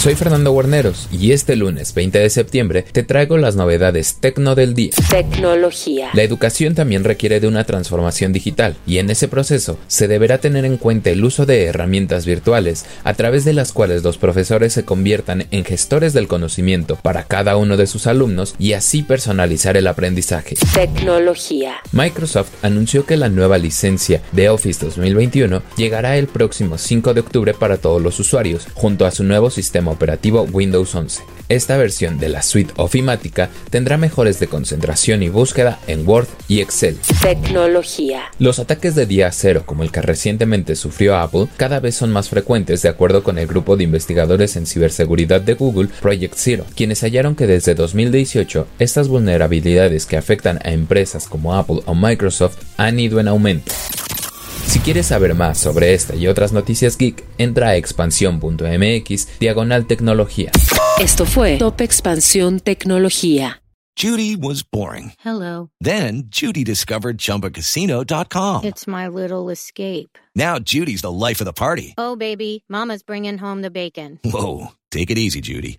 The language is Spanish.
Soy Fernando Guarneros y este lunes 20 de septiembre te traigo las novedades tecno del día. Tecnología. La educación también requiere de una transformación digital y en ese proceso se deberá tener en cuenta el uso de herramientas virtuales a través de las cuales los profesores se conviertan en gestores del conocimiento para cada uno de sus alumnos y así personalizar el aprendizaje. Tecnología. Microsoft anunció que la nueva licencia de Office 2021 llegará el próximo 5 de octubre para todos los usuarios, junto a su nuevo sistema operativo Windows 11. Esta versión de la suite ofimática tendrá mejores de concentración y búsqueda en Word y Excel. Tecnología. Los ataques de día cero, como el que recientemente sufrió Apple, cada vez son más frecuentes de acuerdo con el grupo de investigadores en ciberseguridad de Google, Project Zero, quienes hallaron que desde 2018 estas vulnerabilidades que afectan a empresas como Apple o Microsoft han ido en aumento. Si quieres saber más sobre esta y otras noticias geek, entra a expansión.mx diagonal tecnología. Esto fue Top Expansión Tecnología. Judy was boring. Hello. Then Judy discovered ChumbaCasino.com. It's my little escape. Now Judy's the life of the party. Oh, baby, Mama's bringing home the bacon. Whoa, take it easy, Judy.